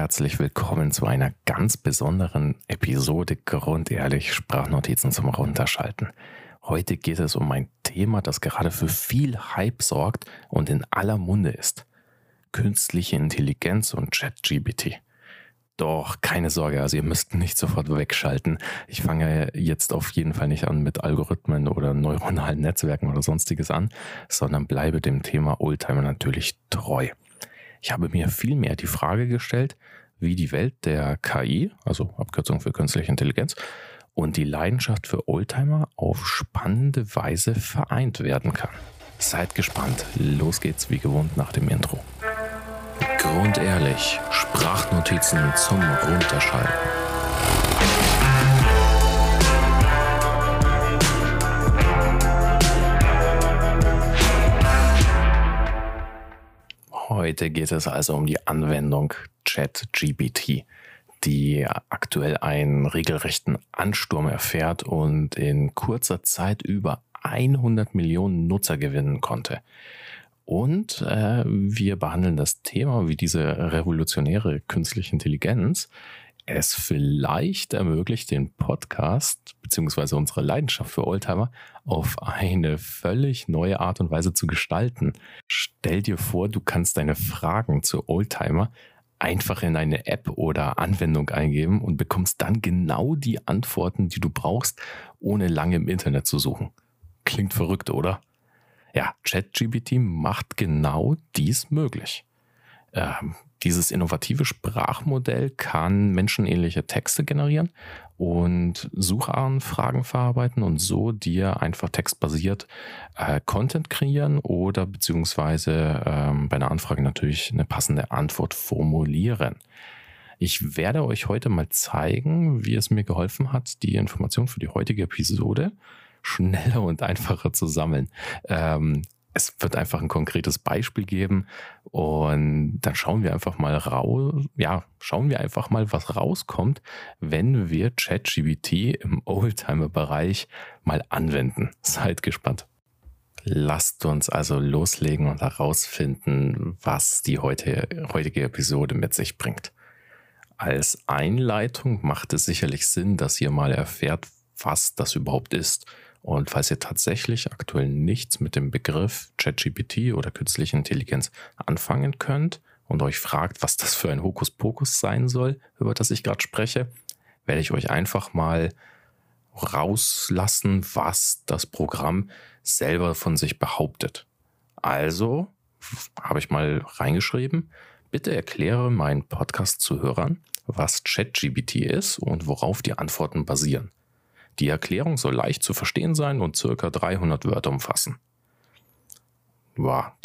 herzlich willkommen zu einer ganz besonderen Episode Grundehrlich Sprachnotizen zum Runterschalten. Heute geht es um ein Thema, das gerade für viel Hype sorgt und in aller Munde ist. Künstliche Intelligenz und ChatGBT. Doch keine Sorge, also ihr müsst nicht sofort wegschalten. Ich fange jetzt auf jeden Fall nicht an mit Algorithmen oder neuronalen Netzwerken oder sonstiges an, sondern bleibe dem Thema Oldtimer natürlich treu. Ich habe mir vielmehr die Frage gestellt, wie die Welt der KI, also Abkürzung für künstliche Intelligenz, und die Leidenschaft für Oldtimer auf spannende Weise vereint werden kann. Seid gespannt. Los geht's wie gewohnt nach dem Intro. Grundehrlich, Sprachnotizen zum Runterschalten. Heute geht es also um die Anwendung ChatGPT, die aktuell einen regelrechten Ansturm erfährt und in kurzer Zeit über 100 Millionen Nutzer gewinnen konnte. Und äh, wir behandeln das Thema, wie diese revolutionäre künstliche Intelligenz es vielleicht ermöglicht, den Podcast beziehungsweise unsere Leidenschaft für Oldtimer auf eine völlig neue Art und Weise zu gestalten. Stell dir vor, du kannst deine Fragen zu Oldtimer einfach in eine App oder Anwendung eingeben und bekommst dann genau die Antworten, die du brauchst, ohne lange im Internet zu suchen. Klingt verrückt, oder? Ja, ChatGPT macht genau dies möglich. Ähm, dieses innovative Sprachmodell kann menschenähnliche Texte generieren und Suchanfragen verarbeiten und so dir einfach textbasiert äh, Content kreieren oder beziehungsweise ähm, bei einer Anfrage natürlich eine passende Antwort formulieren. Ich werde euch heute mal zeigen, wie es mir geholfen hat, die Information für die heutige Episode schneller und einfacher zu sammeln. Ähm, es wird einfach ein konkretes Beispiel geben und dann schauen wir einfach mal raus, ja, schauen wir einfach mal, was rauskommt, wenn wir ChatGBT im Oldtimer-Bereich mal anwenden. Seid gespannt. Lasst uns also loslegen und herausfinden, was die heute, heutige Episode mit sich bringt. Als Einleitung macht es sicherlich Sinn, dass ihr mal erfährt, was das überhaupt ist und falls ihr tatsächlich aktuell nichts mit dem Begriff ChatGPT oder künstliche Intelligenz anfangen könnt und euch fragt, was das für ein Hokuspokus sein soll, über das ich gerade spreche, werde ich euch einfach mal rauslassen, was das Programm selber von sich behauptet. Also habe ich mal reingeschrieben, bitte erkläre meinen Podcast-Zuhörern, was ChatGPT ist und worauf die Antworten basieren. Die Erklärung soll leicht zu verstehen sein und circa 300 Wörter umfassen.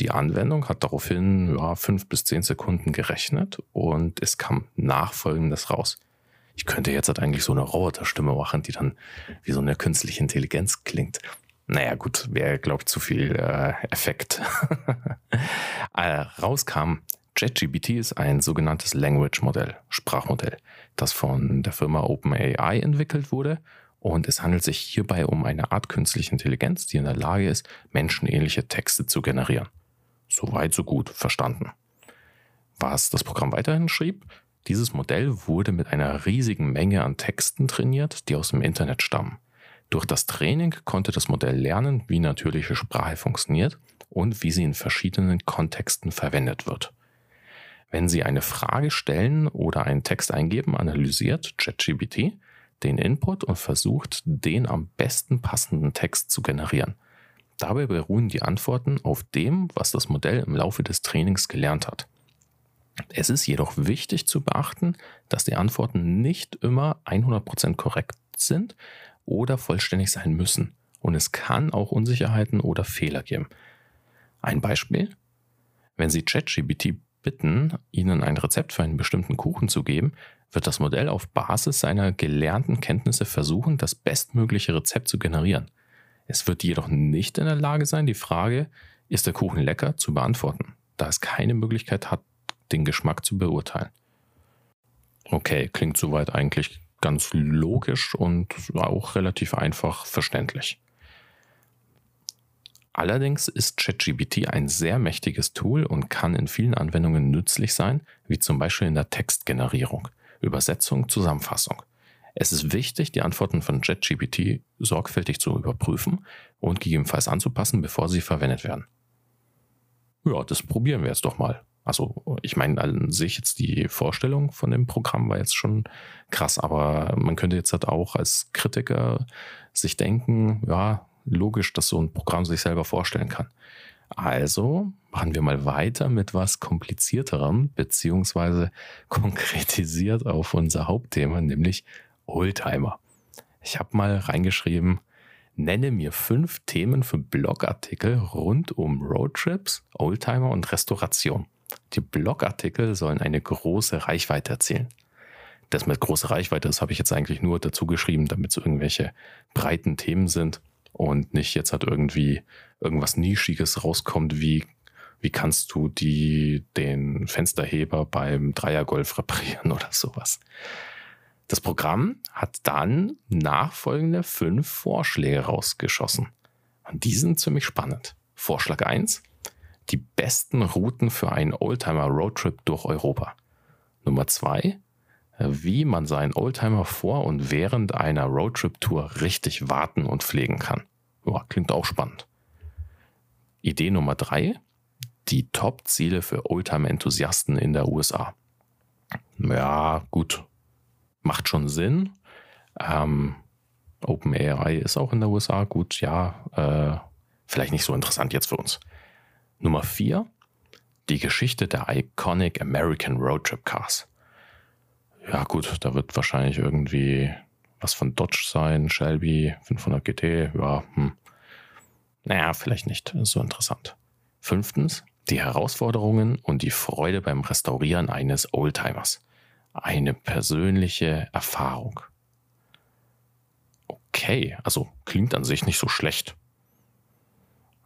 Die Anwendung hat daraufhin ja, 5 bis 10 Sekunden gerechnet und es kam nachfolgendes raus. Ich könnte jetzt halt eigentlich so eine Roboterstimme machen, die dann wie so eine künstliche Intelligenz klingt. Naja, gut, wäre, glaube ich, zu viel äh, Effekt. äh, rauskam, ChatGPT ist ein sogenanntes Language-Modell, Sprachmodell, das von der Firma OpenAI entwickelt wurde und es handelt sich hierbei um eine Art künstliche Intelligenz, die in der Lage ist, menschenähnliche Texte zu generieren. Soweit, so gut, verstanden. Was das Programm weiterhin schrieb, dieses Modell wurde mit einer riesigen Menge an Texten trainiert, die aus dem Internet stammen. Durch das Training konnte das Modell lernen, wie natürliche Sprache funktioniert und wie sie in verschiedenen Kontexten verwendet wird. Wenn Sie eine Frage stellen oder einen Text eingeben, analysiert ChatGPT den Input und versucht, den am besten passenden Text zu generieren. Dabei beruhen die Antworten auf dem, was das Modell im Laufe des Trainings gelernt hat. Es ist jedoch wichtig zu beachten, dass die Antworten nicht immer 100% korrekt sind oder vollständig sein müssen. Und es kann auch Unsicherheiten oder Fehler geben. Ein Beispiel. Wenn Sie ChatGPT bitten, Ihnen ein Rezept für einen bestimmten Kuchen zu geben, wird das Modell auf Basis seiner gelernten Kenntnisse versuchen, das bestmögliche Rezept zu generieren. Es wird jedoch nicht in der Lage sein, die Frage, ist der Kuchen lecker, zu beantworten, da es keine Möglichkeit hat, den Geschmack zu beurteilen. Okay, klingt soweit eigentlich ganz logisch und auch relativ einfach verständlich. Allerdings ist ChatGPT ein sehr mächtiges Tool und kann in vielen Anwendungen nützlich sein, wie zum Beispiel in der Textgenerierung, Übersetzung, Zusammenfassung. Es ist wichtig, die Antworten von ChatGPT sorgfältig zu überprüfen und gegebenenfalls anzupassen, bevor sie verwendet werden. Ja, das probieren wir jetzt doch mal. Also ich meine an sich jetzt die Vorstellung von dem Programm war jetzt schon krass, aber man könnte jetzt halt auch als Kritiker sich denken, ja, logisch, dass so ein Programm sich selber vorstellen kann. Also machen wir mal weiter mit was komplizierterem, beziehungsweise konkretisiert auf unser Hauptthema, nämlich Oldtimer. Ich habe mal reingeschrieben, Nenne mir fünf Themen für Blogartikel rund um Roadtrips, Oldtimer und Restauration. Die Blogartikel sollen eine große Reichweite erzielen. Das mit großer Reichweite, das habe ich jetzt eigentlich nur dazu geschrieben, damit es irgendwelche breiten Themen sind und nicht jetzt hat irgendwie irgendwas Nischiges rauskommt, wie wie kannst du die, den Fensterheber beim Dreiergolf reparieren oder sowas. Das Programm hat dann nachfolgende fünf Vorschläge rausgeschossen. Und die sind ziemlich spannend. Vorschlag 1. Die besten Routen für einen Oldtimer Roadtrip durch Europa. Nummer 2. Wie man seinen Oldtimer vor und während einer Roadtrip-Tour richtig warten und pflegen kann. Ja, klingt auch spannend. Idee Nummer 3. Die Top-Ziele für Oldtimer-Enthusiasten in der USA. Ja, gut, macht schon Sinn. Ähm, OpenAI ist auch in der USA. Gut, ja, äh, vielleicht nicht so interessant jetzt für uns. Nummer vier, die Geschichte der Iconic American Roadtrip Cars. Ja, gut, da wird wahrscheinlich irgendwie was von Dodge sein, Shelby 500 GT, ja, hm. Naja, vielleicht nicht so interessant. Fünftens, die Herausforderungen und die Freude beim Restaurieren eines Oldtimers eine persönliche Erfahrung. Okay, also klingt an sich nicht so schlecht.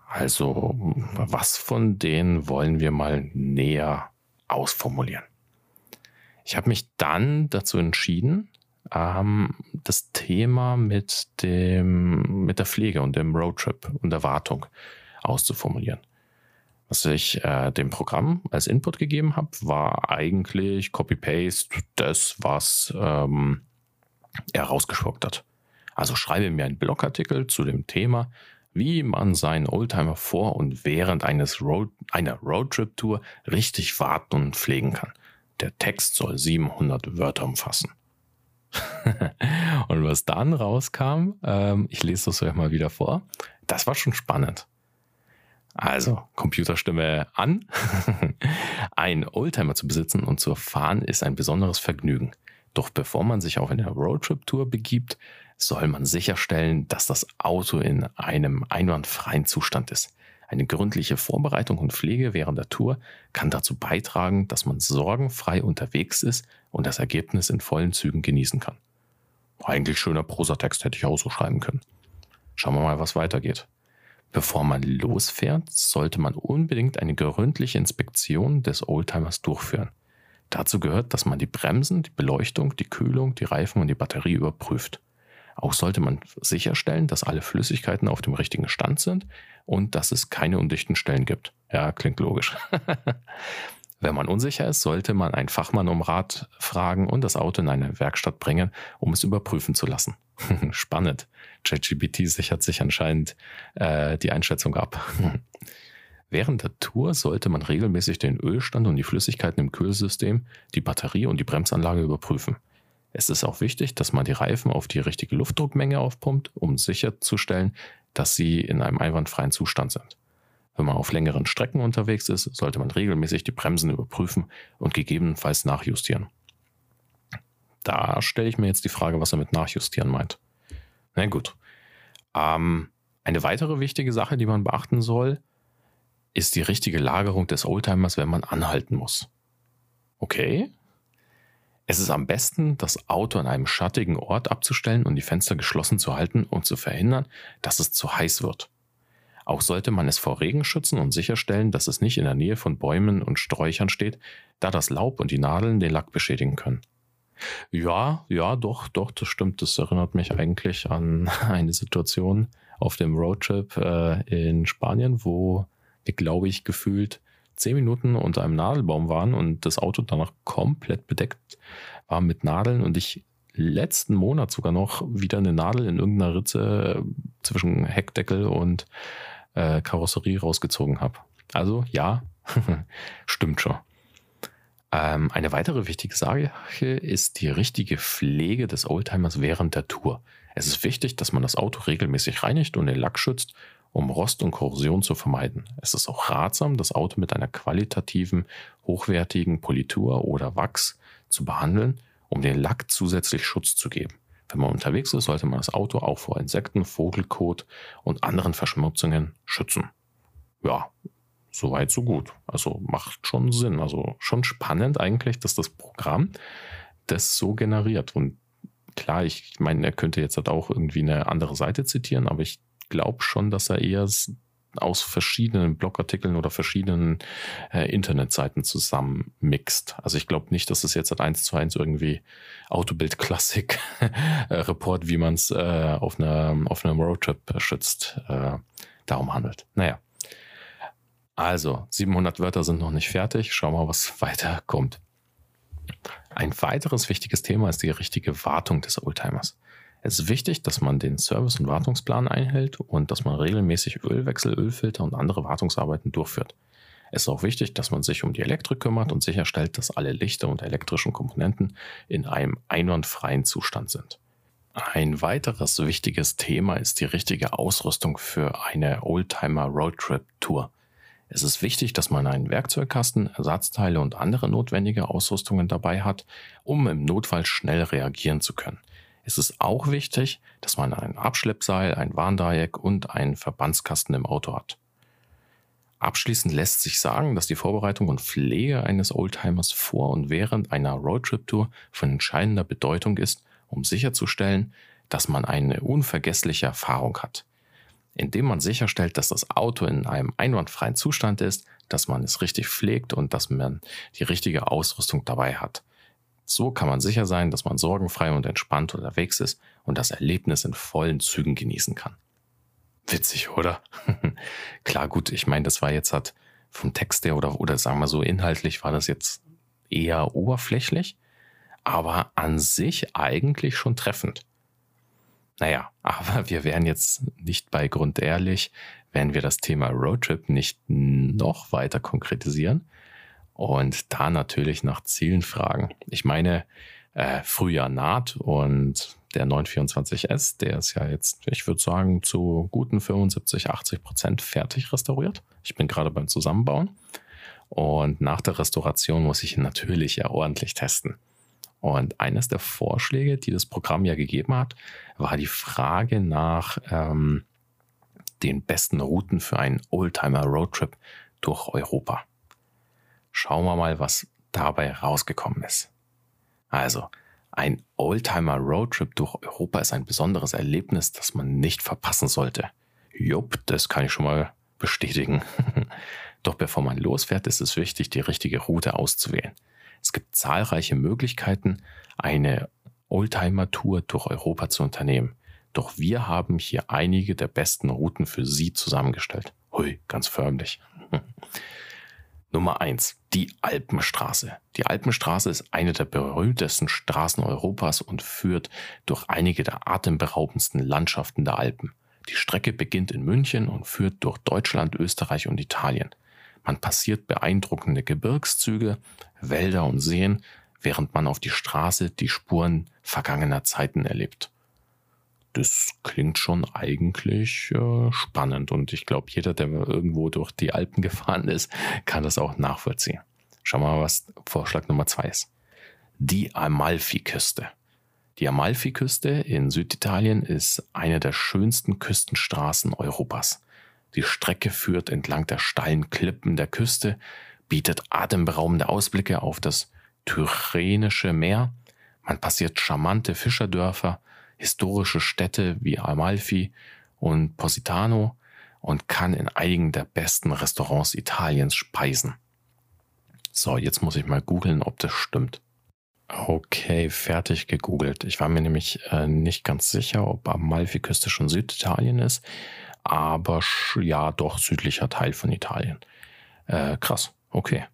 Also, was von denen wollen wir mal näher ausformulieren? Ich habe mich dann dazu entschieden, ähm, das Thema mit dem, mit der Pflege und dem Roadtrip und der Wartung auszuformulieren. Was ich äh, dem Programm als Input gegeben habe, war eigentlich Copy-Paste das, was ähm, er rausgespuckt hat. Also schreibe mir einen Blogartikel zu dem Thema, wie man seinen Oldtimer vor und während eines Road, einer Roadtrip-Tour richtig warten und pflegen kann. Der Text soll 700 Wörter umfassen. und was dann rauskam, ähm, ich lese das euch mal wieder vor, das war schon spannend. Also, Computerstimme an. ein Oldtimer zu besitzen und zu fahren ist ein besonderes Vergnügen. Doch bevor man sich auf eine Roadtrip-Tour begibt, soll man sicherstellen, dass das Auto in einem einwandfreien Zustand ist. Eine gründliche Vorbereitung und Pflege während der Tour kann dazu beitragen, dass man sorgenfrei unterwegs ist und das Ergebnis in vollen Zügen genießen kann. Eigentlich schöner Prosatext hätte ich auch so schreiben können. Schauen wir mal, was weitergeht. Bevor man losfährt, sollte man unbedingt eine gründliche Inspektion des Oldtimers durchführen. Dazu gehört, dass man die Bremsen, die Beleuchtung, die Kühlung, die Reifen und die Batterie überprüft. Auch sollte man sicherstellen, dass alle Flüssigkeiten auf dem richtigen Stand sind und dass es keine undichten Stellen gibt. Ja, klingt logisch. Wenn man unsicher ist, sollte man einen Fachmann um Rat fragen und das Auto in eine Werkstatt bringen, um es überprüfen zu lassen. Spannend. ChatGPT sichert sich anscheinend äh, die Einschätzung ab. Während der Tour sollte man regelmäßig den Ölstand und die Flüssigkeiten im Kühlsystem, die Batterie und die Bremsanlage überprüfen. Es ist auch wichtig, dass man die Reifen auf die richtige Luftdruckmenge aufpumpt, um sicherzustellen, dass sie in einem einwandfreien Zustand sind. Wenn man auf längeren Strecken unterwegs ist, sollte man regelmäßig die Bremsen überprüfen und gegebenenfalls nachjustieren. Da stelle ich mir jetzt die Frage, was er mit nachjustieren meint. Na gut. Ähm, eine weitere wichtige Sache, die man beachten soll, ist die richtige Lagerung des Oldtimers, wenn man anhalten muss. Okay. Es ist am besten, das Auto an einem schattigen Ort abzustellen und die Fenster geschlossen zu halten, um zu verhindern, dass es zu heiß wird. Auch sollte man es vor Regen schützen und sicherstellen, dass es nicht in der Nähe von Bäumen und Sträuchern steht, da das Laub und die Nadeln den Lack beschädigen können. Ja, ja, doch, doch, das stimmt. Das erinnert mich eigentlich an eine Situation auf dem Roadtrip äh, in Spanien, wo glaube ich, gefühlt zehn Minuten unter einem Nadelbaum waren und das Auto danach komplett bedeckt war mit Nadeln und ich letzten Monat sogar noch wieder eine Nadel in irgendeiner Ritze zwischen Heckdeckel und äh, Karosserie rausgezogen habe. Also ja, stimmt schon. Ähm, eine weitere wichtige Sache ist die richtige Pflege des Oldtimers während der Tour. Es ist wichtig, dass man das Auto regelmäßig reinigt und den Lack schützt, um Rost und Korrosion zu vermeiden. Es ist auch ratsam, das Auto mit einer qualitativen, hochwertigen Politur oder Wachs zu behandeln, um den Lack zusätzlich Schutz zu geben. Wenn man unterwegs ist, sollte man das Auto auch vor Insekten, Vogelkot und anderen Verschmutzungen schützen. Ja, soweit so gut. Also macht schon Sinn. Also schon spannend eigentlich, dass das Programm das so generiert. Und klar, ich meine, er könnte jetzt halt auch irgendwie eine andere Seite zitieren, aber ich glaube schon, dass er eher aus verschiedenen Blogartikeln oder verschiedenen äh, Internetseiten zusammen mixt. Also ich glaube nicht, dass es jetzt halt eins zu eins irgendwie Autobild Klassik äh, Report, wie man es äh, auf, einer, auf einem Roadtrip schützt, äh, darum handelt. Naja. Also, 700 Wörter sind noch nicht fertig. Schauen wir mal, was weiter kommt. Ein weiteres wichtiges Thema ist die richtige Wartung des Oldtimers. Es ist wichtig, dass man den Service- und Wartungsplan einhält und dass man regelmäßig Ölwechsel, Ölfilter und andere Wartungsarbeiten durchführt. Es ist auch wichtig, dass man sich um die Elektrik kümmert und sicherstellt, dass alle Lichter und elektrischen Komponenten in einem einwandfreien Zustand sind. Ein weiteres wichtiges Thema ist die richtige Ausrüstung für eine Oldtimer Roadtrip Tour. Es ist wichtig, dass man einen Werkzeugkasten, Ersatzteile und andere notwendige Ausrüstungen dabei hat, um im Notfall schnell reagieren zu können. Es ist auch wichtig, dass man ein Abschleppseil, ein Warndreieck und einen Verbandskasten im Auto hat. Abschließend lässt sich sagen, dass die Vorbereitung und Pflege eines Oldtimers vor und während einer Roadtrip-Tour von entscheidender Bedeutung ist, um sicherzustellen, dass man eine unvergessliche Erfahrung hat indem man sicherstellt, dass das Auto in einem einwandfreien Zustand ist, dass man es richtig pflegt und dass man die richtige Ausrüstung dabei hat. So kann man sicher sein, dass man sorgenfrei und entspannt unterwegs ist und das Erlebnis in vollen Zügen genießen kann. Witzig, oder? Klar, gut, ich meine, das war jetzt halt vom Text her oder, oder sagen wir so inhaltlich war das jetzt eher oberflächlich, aber an sich eigentlich schon treffend. Naja, aber wir wären jetzt nicht bei Grund ehrlich, wenn wir das Thema Roadtrip nicht noch weiter konkretisieren und da natürlich nach Zielen fragen. Ich meine, äh, Frühjahr naht und der 924S, der ist ja jetzt, ich würde sagen, zu guten 75, 80 Prozent fertig restauriert. Ich bin gerade beim Zusammenbauen. Und nach der Restauration muss ich ihn natürlich ja ordentlich testen. Und eines der Vorschläge, die das Programm ja gegeben hat, war die Frage nach ähm, den besten Routen für einen Oldtimer Roadtrip durch Europa. Schauen wir mal, was dabei rausgekommen ist. Also, ein Oldtimer Roadtrip durch Europa ist ein besonderes Erlebnis, das man nicht verpassen sollte. Jupp, das kann ich schon mal bestätigen. Doch bevor man losfährt, ist es wichtig, die richtige Route auszuwählen. Es gibt zahlreiche Möglichkeiten, eine Oldtimer-Tour durch Europa zu unternehmen. Doch wir haben hier einige der besten Routen für Sie zusammengestellt. Hui, ganz förmlich. Nummer eins: Die Alpenstraße. Die Alpenstraße ist eine der berühmtesten Straßen Europas und führt durch einige der atemberaubendsten Landschaften der Alpen. Die Strecke beginnt in München und führt durch Deutschland, Österreich und Italien. Man passiert beeindruckende Gebirgszüge, Wälder und Seen, während man auf die Straße die Spuren vergangener Zeiten erlebt. Das klingt schon eigentlich äh, spannend und ich glaube, jeder, der irgendwo durch die Alpen gefahren ist, kann das auch nachvollziehen. Schauen wir mal, was Vorschlag Nummer zwei ist. Die Amalfi-Küste. Die Amalfi-Küste in Süditalien ist eine der schönsten Küstenstraßen Europas. Die Strecke führt entlang der steilen Klippen der Küste, bietet atemberaubende Ausblicke auf das Tyrrhenische Meer. Man passiert charmante Fischerdörfer, historische Städte wie Amalfi und Positano und kann in einigen der besten Restaurants Italiens speisen. So, jetzt muss ich mal googeln, ob das stimmt. Okay, fertig gegoogelt. Ich war mir nämlich äh, nicht ganz sicher, ob Amalfiküste schon Süditalien ist, aber ja, doch südlicher Teil von Italien. Äh, krass, okay.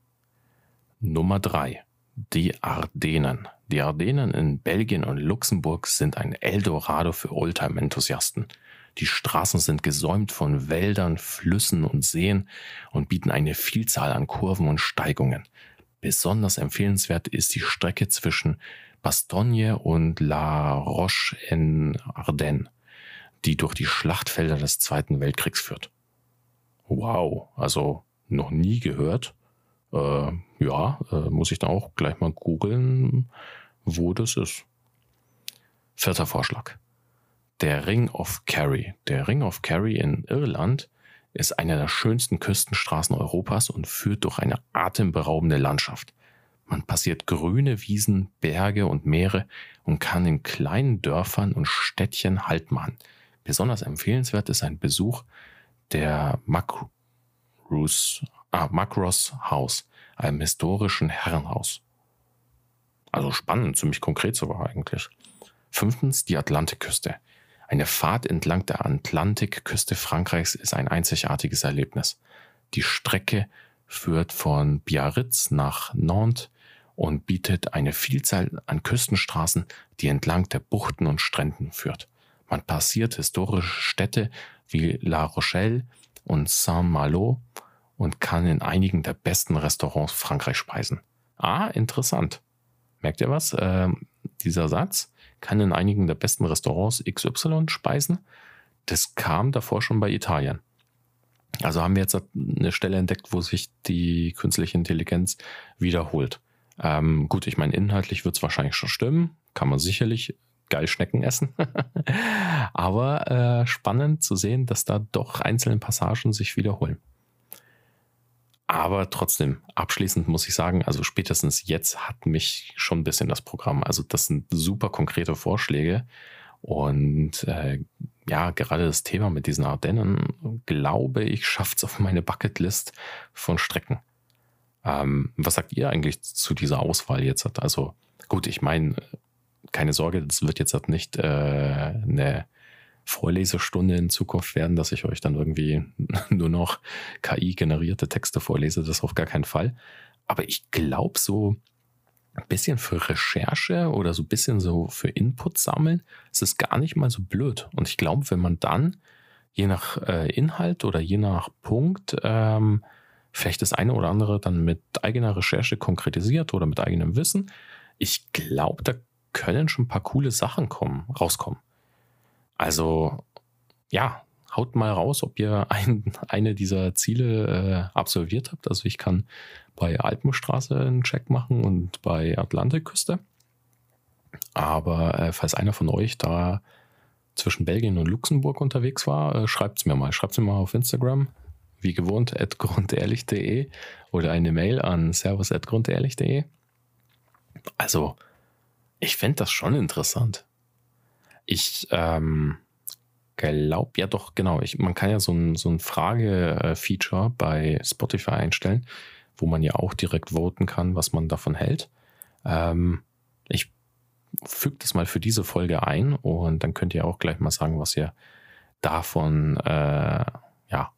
Nummer drei: Die Ardenen. Die Ardenen in Belgien und Luxemburg sind ein Eldorado für Oldtime-Enthusiasten. Die Straßen sind gesäumt von Wäldern, Flüssen und Seen und bieten eine Vielzahl an Kurven und Steigungen. Besonders empfehlenswert ist die Strecke zwischen Bastogne und La Roche en Ardennes, die durch die Schlachtfelder des Zweiten Weltkriegs führt. Wow, also noch nie gehört. Äh, ja, äh, muss ich dann auch gleich mal googeln, wo das ist. Vierter Vorschlag. Der Ring of Kerry. Der Ring of Kerry in Irland ist eine der schönsten Küstenstraßen Europas und führt durch eine atemberaubende Landschaft. Man passiert grüne Wiesen, Berge und Meere und kann in kleinen Dörfern und Städtchen Halt machen. Besonders empfehlenswert ist ein Besuch der Macrus, ah, Macross House, einem historischen Herrenhaus. Also spannend, ziemlich konkret sogar eigentlich. Fünftens die Atlantikküste. Eine Fahrt entlang der Atlantikküste Frankreichs ist ein einzigartiges Erlebnis. Die Strecke führt von Biarritz nach Nantes und bietet eine Vielzahl an Küstenstraßen, die entlang der Buchten und Stränden führt. Man passiert historische Städte wie La Rochelle und Saint-Malo und kann in einigen der besten Restaurants Frankreich speisen. Ah, interessant. Merkt ihr was? Äh, dieser Satz kann in einigen der besten Restaurants XY speisen. Das kam davor schon bei Italien. Also haben wir jetzt eine Stelle entdeckt, wo sich die künstliche Intelligenz wiederholt. Ähm, gut, ich meine, inhaltlich wird es wahrscheinlich schon stimmen. Kann man sicherlich geil Schnecken essen. Aber äh, spannend zu sehen, dass da doch einzelne Passagen sich wiederholen. Aber trotzdem, abschließend muss ich sagen, also spätestens jetzt hat mich schon ein bisschen das Programm. Also das sind super konkrete Vorschläge. Und äh, ja, gerade das Thema mit diesen Ardennen, glaube ich, schafft es auf meine Bucketlist von Strecken. Ähm, was sagt ihr eigentlich zu dieser Auswahl jetzt? Also gut, ich meine, keine Sorge, das wird jetzt nicht äh, eine Vorlesestunde in Zukunft werden, dass ich euch dann irgendwie nur noch KI-generierte Texte vorlese. Das auf gar keinen Fall. Aber ich glaube, so ein bisschen für Recherche oder so ein bisschen so für Input sammeln, ist es gar nicht mal so blöd. Und ich glaube, wenn man dann je nach äh, Inhalt oder je nach Punkt ähm, vielleicht das eine oder andere dann mit eigener Recherche konkretisiert oder mit eigenem Wissen, ich glaube, da können schon ein paar coole Sachen kommen, rauskommen. Also ja, haut mal raus, ob ihr ein, eine dieser Ziele äh, absolviert habt. Also ich kann bei Alpenstraße einen Check machen und bei Atlantikküste. Aber äh, falls einer von euch da zwischen Belgien und Luxemburg unterwegs war, äh, schreibt es mir mal. Schreibt es mir mal auf Instagram, wie gewohnt, grundehrlich.de oder eine Mail an servus.grundehrlich.de. Also, ich fände das schon interessant. Ich ähm, glaube, ja doch, genau. Ich, man kann ja so ein, so ein Frage-Feature bei Spotify einstellen, wo man ja auch direkt voten kann, was man davon hält. Ähm, ich füge das mal für diese Folge ein und dann könnt ihr auch gleich mal sagen, was ihr davon, äh, ja,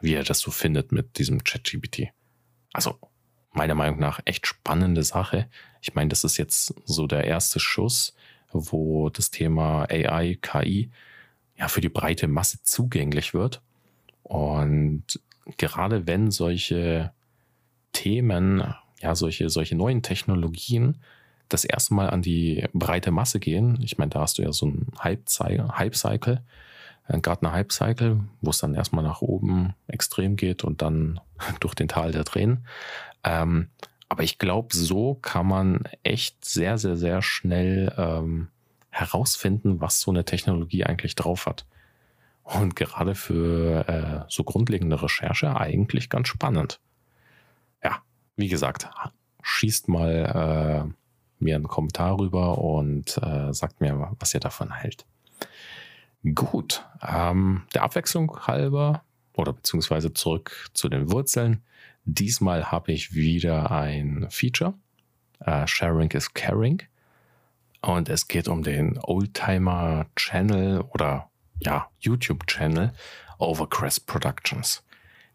wie ihr das so findet mit diesem ChatGPT. Also meiner Meinung nach echt spannende Sache. Ich meine, das ist jetzt so der erste Schuss wo das Thema AI, KI ja für die breite Masse zugänglich wird. Und gerade wenn solche Themen, ja, solche, solche neuen Technologien das erste Mal an die breite Masse gehen, ich meine, da hast du ja so einen Hype-Cycle, ein Gartner Hype-Cycle, wo es dann erstmal nach oben extrem geht und dann durch den Tal der Tränen. Ähm, aber ich glaube, so kann man echt sehr, sehr, sehr schnell ähm, herausfinden, was so eine Technologie eigentlich drauf hat. Und gerade für äh, so grundlegende Recherche eigentlich ganz spannend. Ja, wie gesagt, schießt mal äh, mir einen Kommentar rüber und äh, sagt mir, was ihr davon hält. Gut, ähm, der Abwechslung halber oder beziehungsweise zurück zu den Wurzeln Diesmal habe ich wieder ein Feature Äh, Sharing is Caring. Und es geht um den Oldtimer-Channel oder ja, YouTube-Channel Overcrest Productions.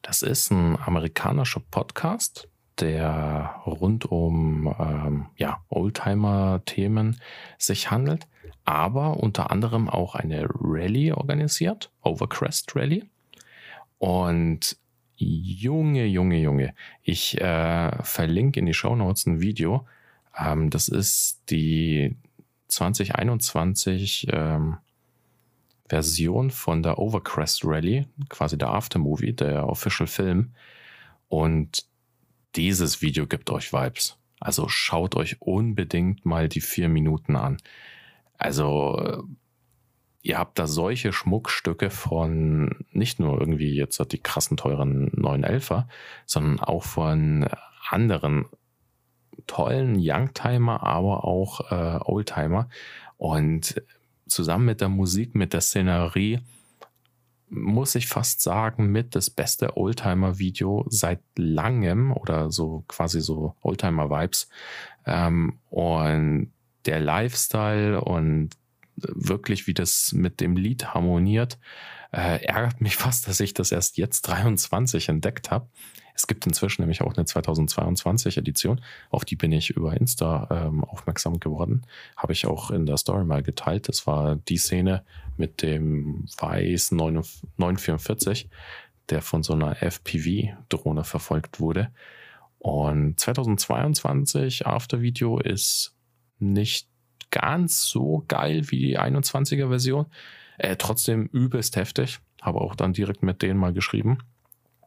Das ist ein amerikanischer Podcast, der rund um ähm, ja, Oldtimer-Themen sich handelt, aber unter anderem auch eine Rallye organisiert, Overcrest Rally. Und Junge, Junge, Junge, ich äh, verlinke in die Show Notes ein Video. Ähm, das ist die 2021 ähm, Version von der Overcrest Rally, quasi der Aftermovie, der Official Film. Und dieses Video gibt euch Vibes. Also schaut euch unbedingt mal die vier Minuten an. Also ihr habt da solche Schmuckstücke von nicht nur irgendwie jetzt die krassen teuren 911er, sondern auch von anderen tollen Youngtimer, aber auch äh, Oldtimer. Und zusammen mit der Musik, mit der Szenerie, muss ich fast sagen, mit das beste Oldtimer-Video seit langem oder so quasi so Oldtimer-Vibes. Ähm, und der Lifestyle und wirklich, wie das mit dem Lied harmoniert, äh, ärgert mich fast, dass ich das erst jetzt 23 entdeckt habe. Es gibt inzwischen nämlich auch eine 2022 Edition, auf die bin ich über Insta ähm, aufmerksam geworden. Habe ich auch in der Story mal geteilt. Das war die Szene mit dem Weiß 944, der von so einer FPV-Drohne verfolgt wurde. Und 2022 After Video ist nicht ganz so geil wie die 21er Version. Äh, trotzdem übelst heftig. Habe auch dann direkt mit denen mal geschrieben.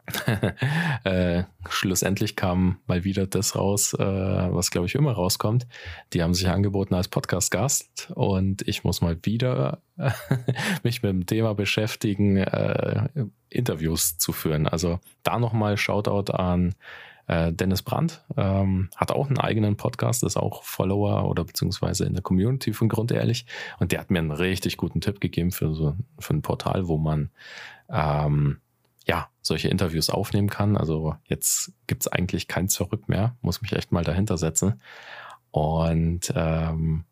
äh, schlussendlich kam mal wieder das raus, äh, was glaube ich immer rauskommt. Die haben sich angeboten als Podcast-Gast und ich muss mal wieder mich mit dem Thema beschäftigen, äh, Interviews zu führen. Also da nochmal Shoutout an äh, Dennis Brandt, ähm, hat auch einen eigenen Podcast, ist auch Follower oder beziehungsweise in der Community von Grund ehrlich. Und der hat mir einen richtig guten Tipp gegeben für so für ein Portal, wo man ähm, ja, solche Interviews aufnehmen kann. Also jetzt gibt es eigentlich kein Zurück mehr, muss mich echt mal dahinter setzen. Und ähm,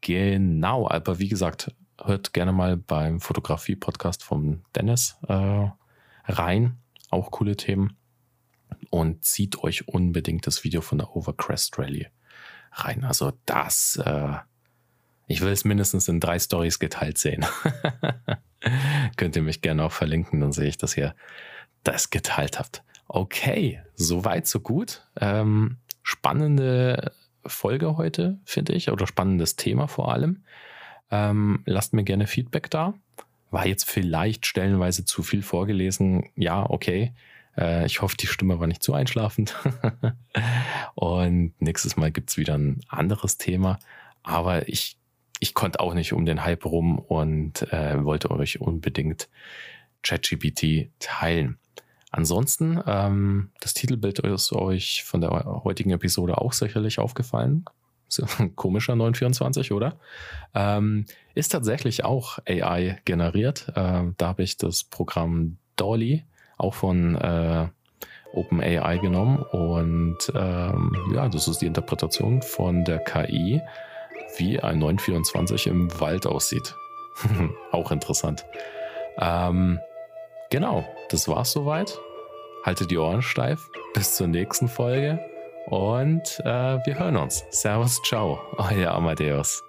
genau, aber wie gesagt, hört gerne mal beim Fotografie-Podcast vom Dennis äh, rein. Auch coole Themen. Und zieht euch unbedingt das Video von der Overcrest Rally rein. Also das, äh, ich will es mindestens in drei Stories geteilt sehen. Könnt ihr mich gerne auch verlinken, dann sehe ich, dass ihr das geteilt habt. Okay, soweit, so gut. Ähm, spannende Folge heute, finde ich, oder spannendes Thema vor allem. Ähm, lasst mir gerne Feedback da. War jetzt vielleicht stellenweise zu viel vorgelesen. Ja, okay. Äh, ich hoffe, die Stimme war nicht zu einschlafend. Und nächstes Mal gibt es wieder ein anderes Thema. Aber ich ich konnte auch nicht um den Hype rum und äh, wollte euch unbedingt ChatGPT teilen. Ansonsten, ähm, das Titelbild ist euch von der heutigen Episode auch sicherlich aufgefallen. Komischer 924, oder? Ähm, ist tatsächlich auch AI generiert. Äh, da habe ich das Programm Dolly auch von äh, OpenAI genommen und ähm, ja, das ist die Interpretation von der KI wie ein 924 im Wald aussieht. Auch interessant. Ähm, genau, das war's soweit. Haltet die Ohren steif. Bis zur nächsten Folge. Und äh, wir hören uns. Servus, ciao. Euer Amadeus.